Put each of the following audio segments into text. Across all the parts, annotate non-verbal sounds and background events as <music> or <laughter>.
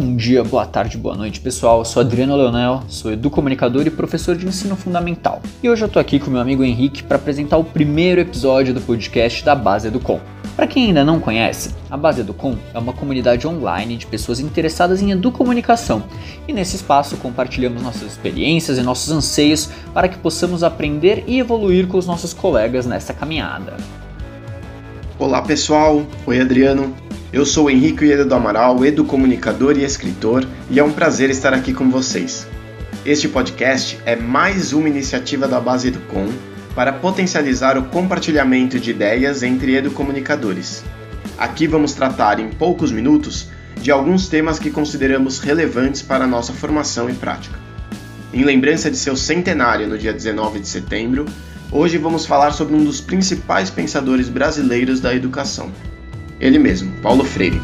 Bom dia, boa tarde, boa noite, pessoal. Eu sou Adriano Leonel, sou educomunicador e professor de ensino fundamental. E hoje eu tô aqui com meu amigo Henrique para apresentar o primeiro episódio do podcast da Base Educom. Para quem ainda não conhece, a Base Educom é uma comunidade online de pessoas interessadas em educomunicação. E nesse espaço compartilhamos nossas experiências e nossos anseios para que possamos aprender e evoluir com os nossos colegas nessa caminhada. Olá pessoal, oi Adriano. Eu sou o Henrique Ueda do Amaral, educomunicador e escritor, e é um prazer estar aqui com vocês. Este podcast é mais uma iniciativa da Base Educom para potencializar o compartilhamento de ideias entre educomunicadores. Aqui vamos tratar em poucos minutos de alguns temas que consideramos relevantes para a nossa formação e prática. Em lembrança de seu centenário no dia 19 de setembro, hoje vamos falar sobre um dos principais pensadores brasileiros da educação, ele mesmo, Paulo Freire.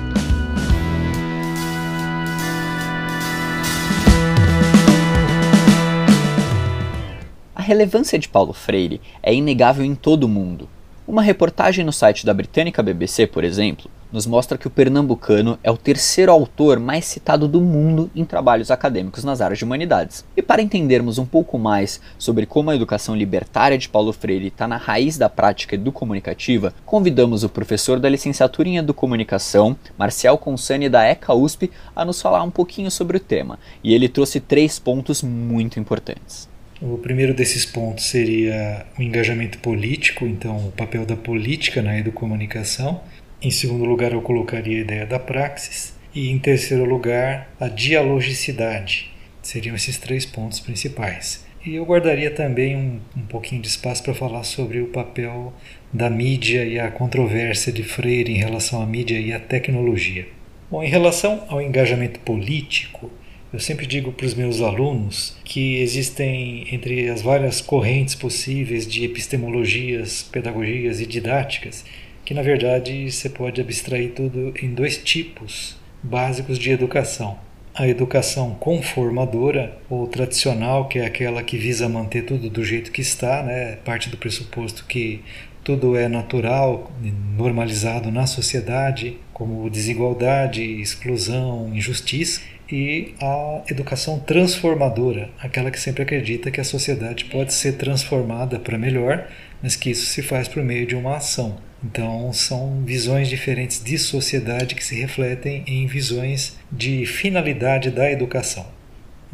A relevância de Paulo Freire é inegável em todo o mundo. Uma reportagem no site da britânica BBC, por exemplo, nos mostra que o pernambucano é o terceiro autor mais citado do mundo em trabalhos acadêmicos nas áreas de humanidades. E para entendermos um pouco mais sobre como a educação libertária de Paulo Freire está na raiz da prática educomunicativa, convidamos o professor da licenciatura em Educomunicação, Marcial Consani da ECA USP, a nos falar um pouquinho sobre o tema. E ele trouxe três pontos muito importantes. O primeiro desses pontos seria o engajamento político, então o papel da política na educomunicação. Em segundo lugar, eu colocaria a ideia da praxis. E em terceiro lugar, a dialogicidade. Seriam esses três pontos principais. E eu guardaria também um, um pouquinho de espaço para falar sobre o papel da mídia e a controvérsia de Freire em relação à mídia e à tecnologia. Bom, em relação ao engajamento político, eu sempre digo para os meus alunos que existem entre as várias correntes possíveis de epistemologias, pedagogias e didáticas, que na verdade você pode abstrair tudo em dois tipos básicos de educação. A educação conformadora ou tradicional, que é aquela que visa manter tudo do jeito que está, né? parte do pressuposto que tudo é natural, normalizado na sociedade, como desigualdade, exclusão, injustiça, e a educação transformadora, aquela que sempre acredita que a sociedade pode ser transformada para melhor, mas que isso se faz por meio de uma ação. Então, são visões diferentes de sociedade que se refletem em visões de finalidade da educação.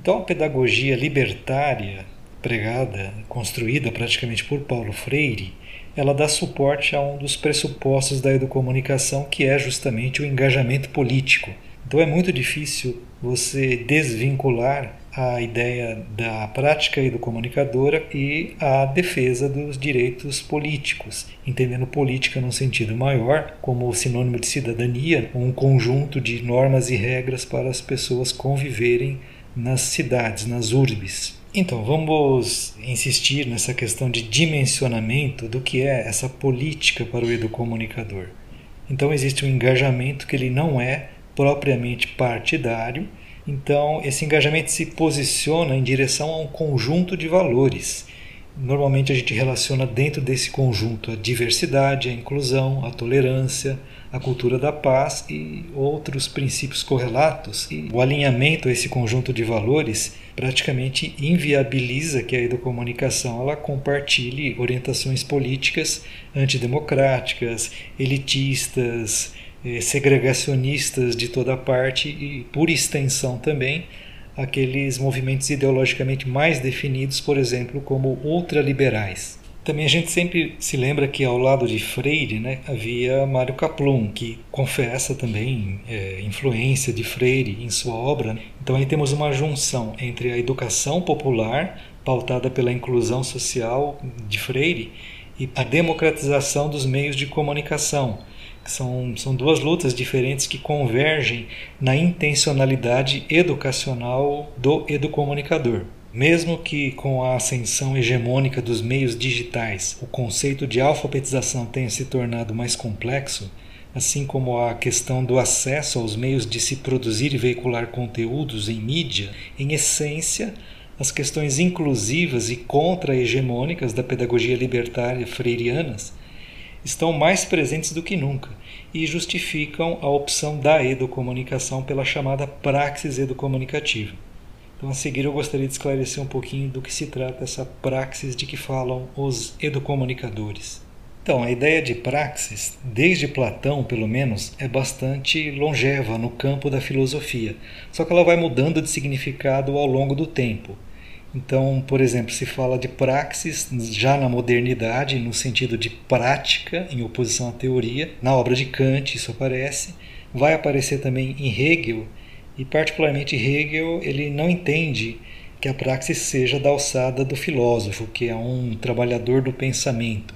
Então, a pedagogia libertária, pregada, construída praticamente por Paulo Freire, ela dá suporte a um dos pressupostos da educomunicação, que é justamente o engajamento político. Então, é muito difícil você desvincular a ideia da prática educomunicadora e a defesa dos direitos políticos, entendendo política num sentido maior como sinônimo de cidadania, um conjunto de normas e regras para as pessoas conviverem nas cidades, nas urbes. Então, vamos insistir nessa questão de dimensionamento do que é essa política para o educomunicador. Então, existe um engajamento que ele não é propriamente partidário, então, esse engajamento se posiciona em direção a um conjunto de valores. Normalmente a gente relaciona dentro desse conjunto a diversidade, a inclusão, a tolerância, a cultura da paz e outros princípios correlatos. E o alinhamento a esse conjunto de valores praticamente inviabiliza que a educomunicação ela compartilhe orientações políticas antidemocráticas, elitistas, segregacionistas de toda parte e, por extensão também, aqueles movimentos ideologicamente mais definidos, por exemplo, como ultraliberais. Também a gente sempre se lembra que ao lado de Freire né, havia Mário Kaplun, que confessa também é, influência de Freire em sua obra. Então aí temos uma junção entre a educação popular, pautada pela inclusão social de Freire, e a democratização dos meios de comunicação, são, são duas lutas diferentes que convergem na intencionalidade educacional do educomunicador. Mesmo que com a ascensão hegemônica dos meios digitais o conceito de alfabetização tenha se tornado mais complexo, assim como a questão do acesso aos meios de se produzir e veicular conteúdos em mídia, em essência, as questões inclusivas e contra-hegemônicas da pedagogia libertária freirianas estão mais presentes do que nunca e justificam a opção da educomunicação pela chamada praxis educomunicativa. Então, a seguir, eu gostaria de esclarecer um pouquinho do que se trata essa praxis de que falam os educomunicadores. Então, a ideia de praxis, desde Platão pelo menos, é bastante longeva no campo da filosofia, só que ela vai mudando de significado ao longo do tempo. Então, por exemplo, se fala de praxis já na modernidade, no sentido de prática, em oposição à teoria. Na obra de Kant isso aparece. Vai aparecer também em Hegel, e particularmente Hegel, ele não entende que a praxis seja da alçada do filósofo, que é um trabalhador do pensamento.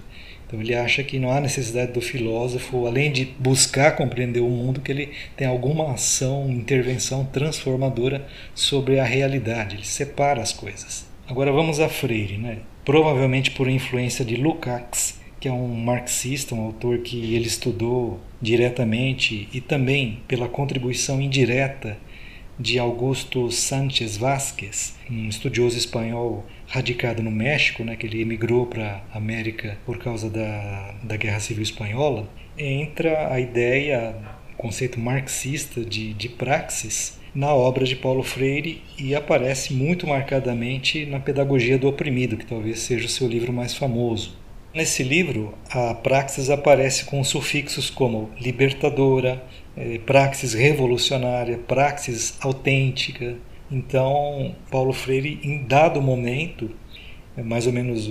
Então ele acha que não há necessidade do filósofo, além de buscar compreender o mundo, que ele tem alguma ação, intervenção transformadora sobre a realidade. Ele separa as coisas. Agora vamos a Freire, né? Provavelmente por influência de Lukács, que é um marxista, um autor que ele estudou diretamente e também pela contribuição indireta de Augusto Sánchez Vázquez, um estudioso espanhol radicado no México, né, que ele emigrou para a América por causa da, da Guerra Civil Espanhola, entra a ideia, o conceito marxista de, de praxis na obra de Paulo Freire e aparece muito marcadamente na Pedagogia do Oprimido, que talvez seja o seu livro mais famoso. Nesse livro, a praxis aparece com sufixos como libertadora, eh, praxis revolucionária, praxis autêntica, então, Paulo Freire, em dado momento, mais ou menos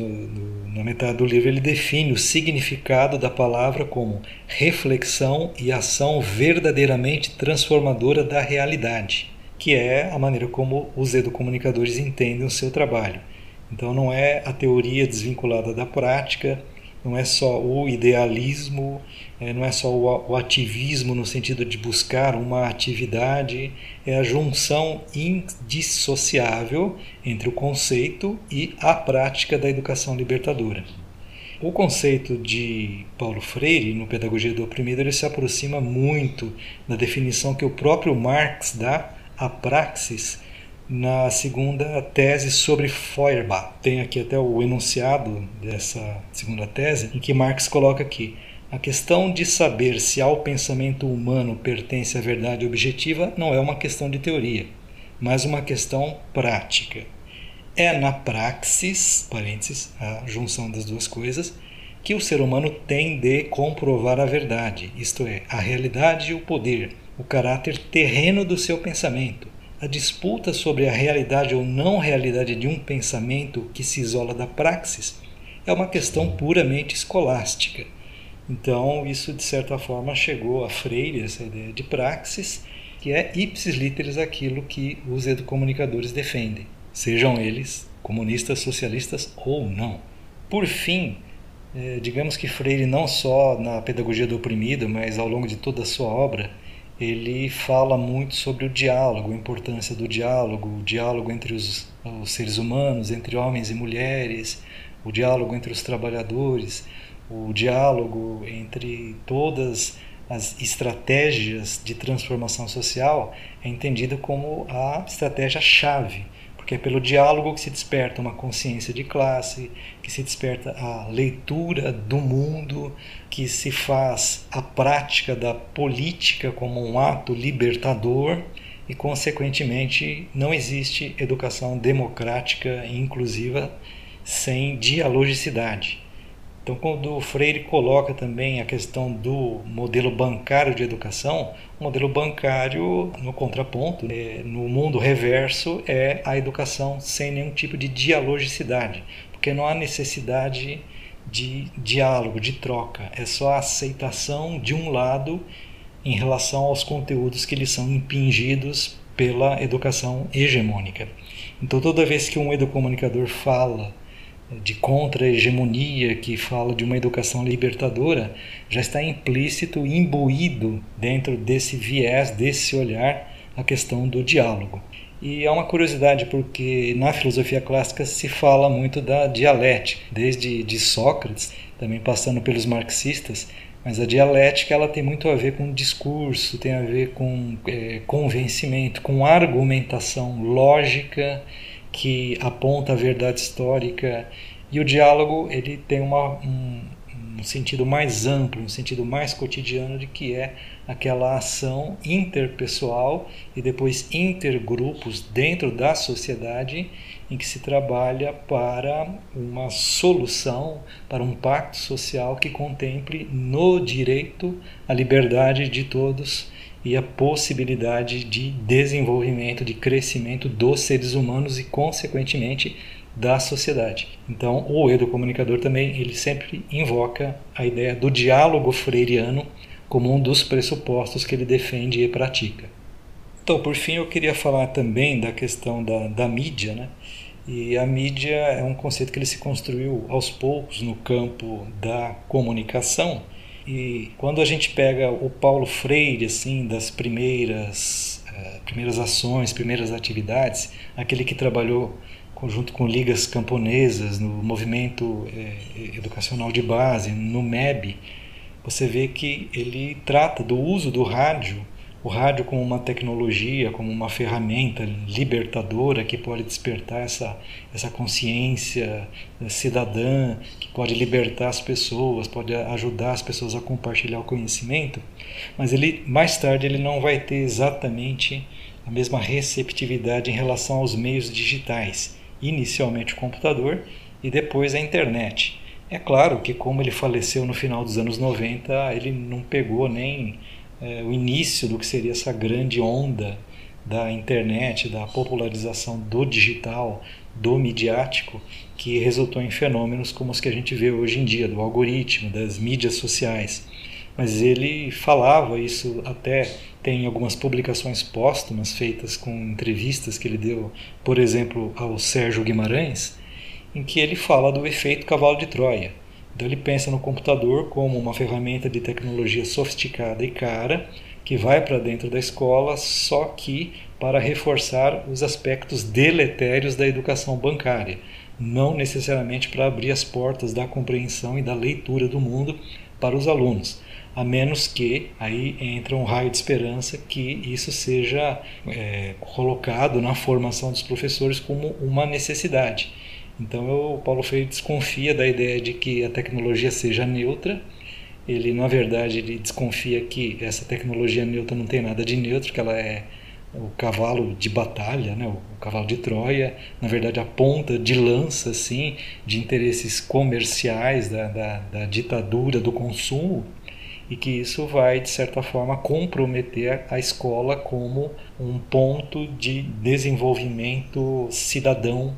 na metade do livro, ele define o significado da palavra como reflexão e ação verdadeiramente transformadora da realidade, que é a maneira como os educomunicadores entendem o seu trabalho. Então, não é a teoria desvinculada da prática, não é só o idealismo, é, não é só o ativismo no sentido de buscar uma atividade, é a junção indissociável entre o conceito e a prática da educação libertadora. O conceito de Paulo Freire, no Pedagogia do Oprimido, ele se aproxima muito da definição que o próprio Marx dá à praxis na segunda tese sobre Feuerbach. Tem aqui até o enunciado dessa segunda tese, em que Marx coloca aqui: a questão de saber se ao pensamento humano pertence a verdade objetiva não é uma questão de teoria, mas uma questão prática. É na praxis, parênteses, a junção das duas coisas, que o ser humano tem de comprovar a verdade, isto é, a realidade e o poder, o caráter terreno do seu pensamento a disputa sobre a realidade ou não realidade de um pensamento que se isola da praxis é uma questão puramente escolástica. Então, isso de certa forma chegou a Freire, essa ideia de praxis, que é ipsis literis aquilo que os educomunicadores defendem, sejam eles comunistas, socialistas ou não. Por fim, eh, digamos que Freire, não só na Pedagogia do Oprimido, mas ao longo de toda a sua obra, ele fala muito sobre o diálogo, a importância do diálogo, o diálogo entre os, os seres humanos, entre homens e mulheres, o diálogo entre os trabalhadores, o diálogo entre todas as estratégias de transformação social é entendido como a estratégia chave porque é pelo diálogo que se desperta uma consciência de classe, que se desperta a leitura do mundo, que se faz a prática da política como um ato libertador e, consequentemente, não existe educação democrática e inclusiva sem dialogicidade. Então, quando o Freire coloca também a questão do modelo bancário de educação, o modelo bancário, no contraponto, é, no mundo reverso, é a educação sem nenhum tipo de dialogicidade, porque não há necessidade de diálogo, de troca, é só a aceitação de um lado em relação aos conteúdos que lhes são impingidos pela educação hegemônica. Então, toda vez que um educomunicador fala de contra-hegemonia, que fala de uma educação libertadora, já está implícito, imbuído dentro desse viés, desse olhar, a questão do diálogo. E é uma curiosidade porque na filosofia clássica se fala muito da dialética, desde de Sócrates, também passando pelos marxistas, mas a dialética ela tem muito a ver com discurso, tem a ver com é, convencimento, com argumentação lógica que aponta a verdade histórica e o diálogo ele tem uma, um, um sentido mais amplo, um sentido mais cotidiano de que é aquela ação interpessoal e depois intergrupos dentro da sociedade em que se trabalha para uma solução, para um pacto social que contemple no direito a liberdade de todos e a possibilidade de desenvolvimento, de crescimento dos seres humanos e, consequentemente, da sociedade. Então, o educomunicador também ele sempre invoca a ideia do diálogo freiriano como um dos pressupostos que ele defende e pratica. Então, por fim, eu queria falar também da questão da, da mídia, né? E a mídia é um conceito que ele se construiu aos poucos no campo da comunicação. E quando a gente pega o Paulo Freire, assim, das primeiras, uh, primeiras ações, primeiras atividades, aquele que trabalhou junto com ligas camponesas, no movimento eh, educacional de base, no MEB, você vê que ele trata do uso do rádio o rádio como uma tecnologia, como uma ferramenta libertadora que pode despertar essa, essa consciência cidadã, que pode libertar as pessoas, pode ajudar as pessoas a compartilhar o conhecimento, mas ele mais tarde ele não vai ter exatamente a mesma receptividade em relação aos meios digitais, inicialmente o computador e depois a internet. É claro que como ele faleceu no final dos anos 90, ele não pegou nem é, o início do que seria essa grande onda da internet, da popularização do digital, do midiático, que resultou em fenômenos como os que a gente vê hoje em dia, do algoritmo, das mídias sociais. Mas ele falava isso até tem algumas publicações póstumas feitas com entrevistas que ele deu, por exemplo, ao Sérgio Guimarães, em que ele fala do efeito cavalo de Troia então ele pensa no computador como uma ferramenta de tecnologia sofisticada e cara que vai para dentro da escola, só que para reforçar os aspectos deletérios da educação bancária, não necessariamente para abrir as portas da compreensão e da leitura do mundo para os alunos, a menos que aí entra um raio de esperança que isso seja é, colocado na formação dos professores como uma necessidade então o Paulo Freire desconfia da ideia de que a tecnologia seja neutra. Ele, na verdade, ele desconfia que essa tecnologia neutra não tem nada de neutro, que ela é o cavalo de batalha, né? o cavalo de Troia, na verdade a ponta de lança assim, de interesses comerciais da, da, da ditadura do consumo e que isso vai, de certa forma, comprometer a escola como um ponto de desenvolvimento cidadão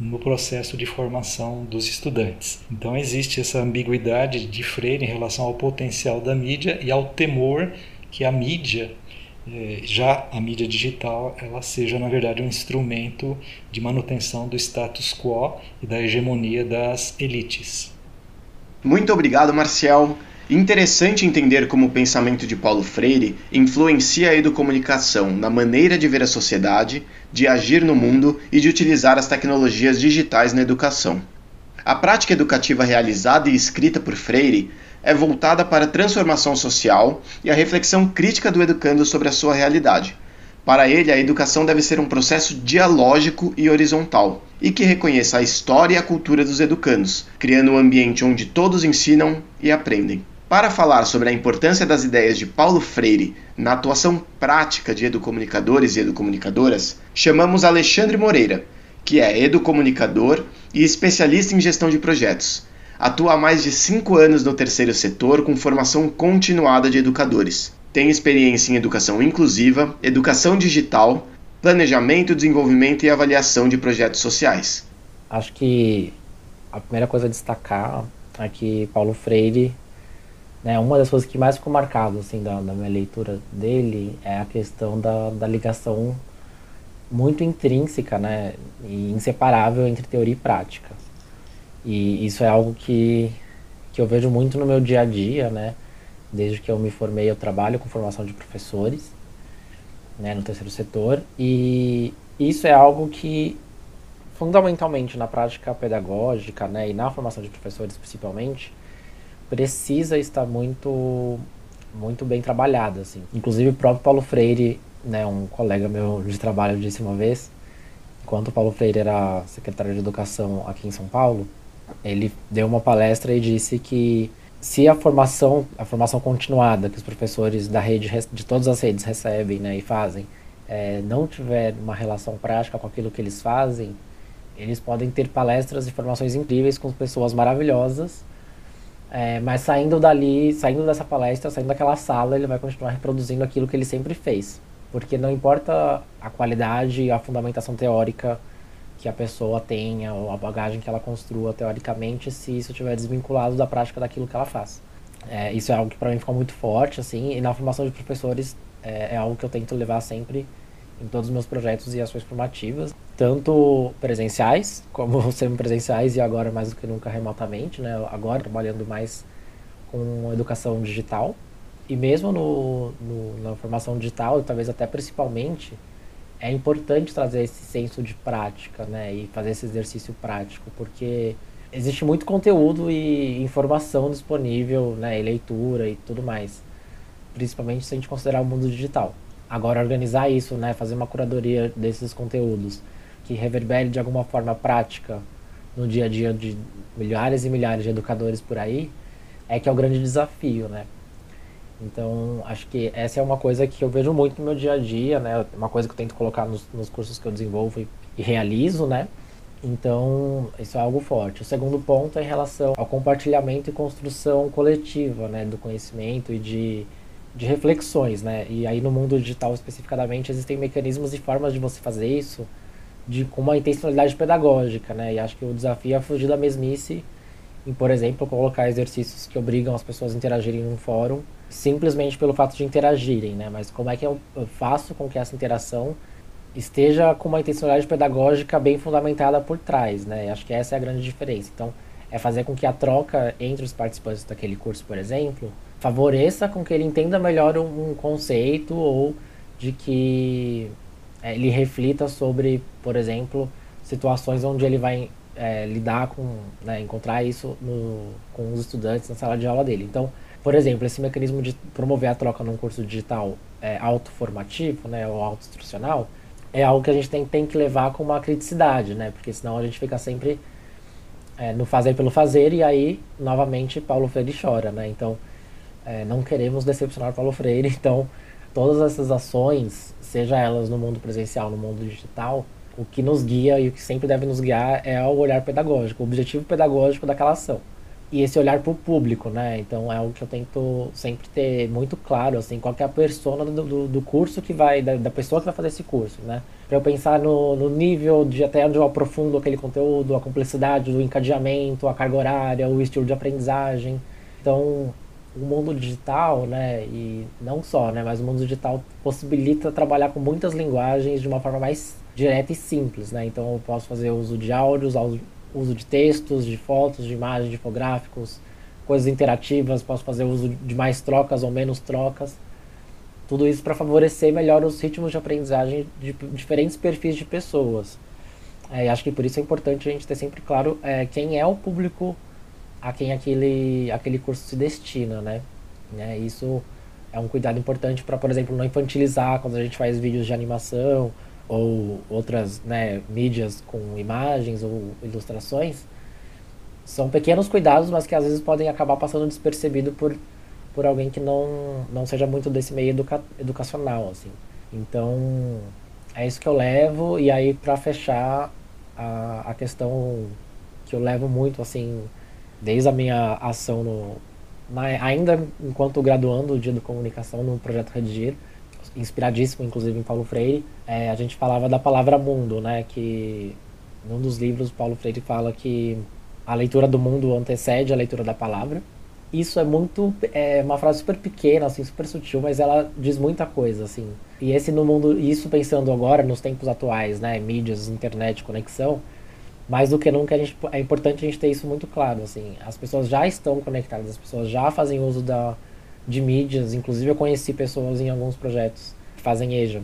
no processo de formação dos estudantes. Então existe essa ambiguidade de Freire em relação ao potencial da mídia e ao temor que a mídia, eh, já a mídia digital, ela seja na verdade um instrumento de manutenção do status quo e da hegemonia das elites. Muito obrigado, Marcial. Interessante entender como o pensamento de Paulo Freire influencia a educomunicação na maneira de ver a sociedade, de agir no mundo e de utilizar as tecnologias digitais na educação. A prática educativa realizada e escrita por Freire é voltada para a transformação social e a reflexão crítica do educando sobre a sua realidade. Para ele, a educação deve ser um processo dialógico e horizontal, e que reconheça a história e a cultura dos educandos, criando um ambiente onde todos ensinam e aprendem. Para falar sobre a importância das ideias de Paulo Freire na atuação prática de educomunicadores e educomunicadoras, chamamos Alexandre Moreira, que é educomunicador e especialista em gestão de projetos. Atua há mais de cinco anos no terceiro setor com formação continuada de educadores. Tem experiência em educação inclusiva, educação digital, planejamento, desenvolvimento e avaliação de projetos sociais. Acho que a primeira coisa a destacar é que Paulo Freire né, uma das coisas que mais ficou marcado assim, da, da minha leitura dele é a questão da, da ligação muito intrínseca né, e inseparável entre teoria e prática. E isso é algo que, que eu vejo muito no meu dia a dia, né? Desde que eu me formei, eu trabalho com formação de professores, né, no terceiro setor, e isso é algo que, fundamentalmente na prática pedagógica, né, e na formação de professores principalmente, precisa estar muito muito bem trabalhada assim. Inclusive o próprio Paulo Freire, né, um colega meu de trabalho disse uma vez, enquanto o Paulo Freire era secretário de educação aqui em São Paulo, ele deu uma palestra e disse que se a formação, a formação continuada que os professores da rede, de todas as redes recebem né, e fazem, é, não tiver uma relação prática com aquilo que eles fazem, eles podem ter palestras e formações incríveis com pessoas maravilhosas, é, mas saindo dali, saindo dessa palestra, saindo daquela sala, ele vai continuar reproduzindo aquilo que ele sempre fez. Porque não importa a qualidade a fundamentação teórica que a pessoa tenha, ou a bagagem que ela construa teoricamente, se isso estiver desvinculado da prática daquilo que ela faz. É, isso é algo que para mim ficou muito forte, assim, e na formação de professores é, é algo que eu tento levar sempre em todos os meus projetos e ações formativas, tanto presenciais como <laughs> semi-presenciais e agora mais do que nunca remotamente, né? Agora trabalhando mais com educação digital e mesmo no, no, na formação digital, talvez até principalmente, é importante trazer esse senso de prática, né? E fazer esse exercício prático, porque existe muito conteúdo e informação disponível, né? E leitura e tudo mais, principalmente se a gente considerar o mundo digital. Agora, organizar isso, né, fazer uma curadoria desses conteúdos que reverbere de alguma forma prática no dia a dia de milhares e milhares de educadores por aí, é que é o grande desafio, né? Então, acho que essa é uma coisa que eu vejo muito no meu dia a dia, né? Uma coisa que eu tento colocar nos, nos cursos que eu desenvolvo e, e realizo, né? Então, isso é algo forte. O segundo ponto é em relação ao compartilhamento e construção coletiva, né, do conhecimento e de de reflexões, né? E aí no mundo digital especificamente existem mecanismos e formas de você fazer isso de com uma intencionalidade pedagógica, né? E acho que o desafio é fugir da mesmice em, por exemplo, colocar exercícios que obrigam as pessoas a interagirem num fórum simplesmente pelo fato de interagirem, né? Mas como é que eu faço com que essa interação esteja com uma intencionalidade pedagógica bem fundamentada por trás, né? E acho que essa é a grande diferença. Então, é fazer com que a troca entre os participantes daquele curso, por exemplo, favoreça com que ele entenda melhor um, um conceito ou de que ele reflita sobre, por exemplo, situações onde ele vai é, lidar com, né, encontrar isso no, com os estudantes na sala de aula dele. Então, por exemplo, esse mecanismo de promover a troca num curso digital é, autoformativo, né, ou auto-instrucional, é algo que a gente tem, tem que levar com uma criticidade, né, porque senão a gente fica sempre é, no fazer pelo fazer e aí, novamente, Paulo Freire chora, né, então é, não queremos decepcionar Paulo Freire, <laughs> então todas essas ações, seja elas no mundo presencial, no mundo digital, o que nos guia e o que sempre deve nos guiar é o olhar pedagógico, o objetivo pedagógico daquela ação. E esse olhar para o público, né? Então é algo que eu tento sempre ter muito claro, assim, qual é a persona do, do, do curso que vai, da, da, pessoa que vai fazer esse curso, né? Para eu pensar no, no nível de até onde eu aprofundo aquele conteúdo, a complexidade do encadeamento, a carga horária, o estilo de aprendizagem. Então, o mundo digital, né, e não só, né, mas o mundo digital possibilita trabalhar com muitas linguagens de uma forma mais direta e simples, né? Então eu posso fazer uso de áudios, uso de textos, de fotos, de imagens, de infográficos, coisas interativas, posso fazer uso de mais trocas ou menos trocas. Tudo isso para favorecer melhor os ritmos de aprendizagem de diferentes perfis de pessoas. É, acho que por isso é importante a gente ter sempre claro é, quem é o público a quem aquele, aquele curso se destina, né? né? Isso é um cuidado importante para, por exemplo, não infantilizar quando a gente faz vídeos de animação ou outras né, mídias com imagens ou ilustrações. São pequenos cuidados, mas que às vezes podem acabar passando despercebido por, por alguém que não, não seja muito desse meio educa educacional, assim. Então, é isso que eu levo. E aí, para fechar, a, a questão que eu levo muito, assim, desde a minha ação no, na, ainda enquanto graduando o dia de comunicação no projeto Redigir, inspiradíssimo inclusive em Paulo Freire, é, a gente falava da palavra mundo, né? Que num dos livros Paulo Freire fala que a leitura do mundo antecede a leitura da palavra. Isso é muito é uma frase super pequena, assim, super sutil, mas ela diz muita coisa, assim. E esse no mundo, isso pensando agora nos tempos atuais, né, mídias, internet, conexão, mais do que nunca gente, é importante a gente ter isso muito claro, assim. As pessoas já estão conectadas, as pessoas já fazem uso da, de mídias. Inclusive eu conheci pessoas em alguns projetos que fazem EJA,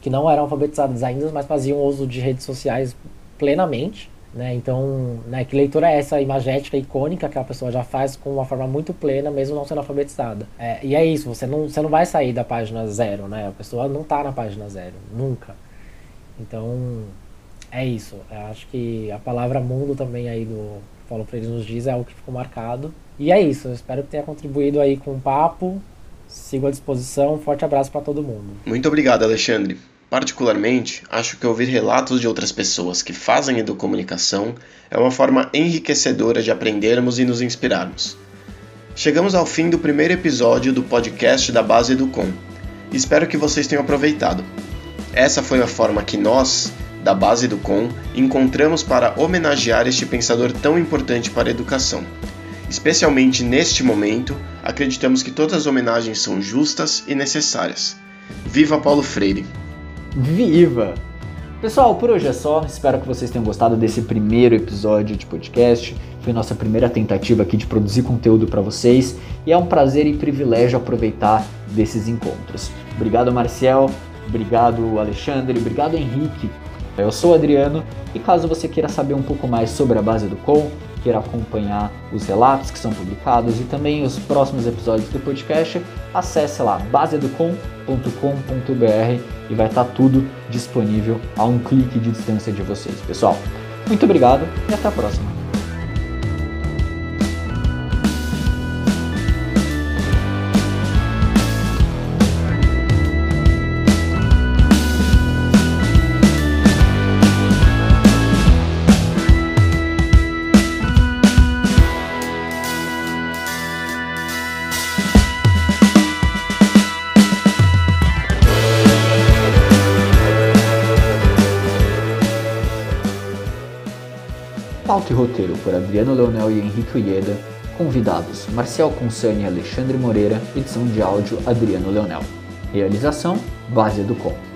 que não eram alfabetizadas ainda, mas faziam uso de redes sociais plenamente. Né? Então, né, que leitura é essa imagética, icônica, que a pessoa já faz com uma forma muito plena, mesmo não sendo alfabetizada. É, e é isso, você não, você não vai sair da página zero, né? A pessoa não está na página zero, nunca. Então, é isso. Eu acho que a palavra mundo também aí do, Paulo Freire nos diz é algo que ficou marcado. E é isso, eu espero que tenha contribuído aí com o papo. Sigo à disposição, um forte abraço para todo mundo. Muito obrigado, Alexandre. Particularmente, acho que ouvir relatos de outras pessoas que fazem educomunicação é uma forma enriquecedora de aprendermos e nos inspirarmos. Chegamos ao fim do primeiro episódio do podcast da Base Educom. Espero que vocês tenham aproveitado. Essa foi a forma que nós, da Base Educom, encontramos para homenagear este pensador tão importante para a educação. Especialmente neste momento, acreditamos que todas as homenagens são justas e necessárias. Viva Paulo Freire! Viva! Pessoal, por hoje é só. Espero que vocês tenham gostado desse primeiro episódio de podcast. Foi nossa primeira tentativa aqui de produzir conteúdo para vocês e é um prazer e privilégio aproveitar desses encontros. Obrigado, Marcel. Obrigado, Alexandre. Obrigado, Henrique. Eu sou Adriano e caso você queira saber um pouco mais sobre a base do Com, queira acompanhar os relatos que são publicados e também os próximos episódios do podcast, acesse lá baseeducom.com.br e vai estar tudo disponível a um clique de distância de vocês. Pessoal, muito obrigado e até a próxima. Roteiro por Adriano Leonel e Henrique Uieda. Convidados: Marcel Consani e Alexandre Moreira. Edição de áudio: Adriano Leonel. Realização: Base do Com.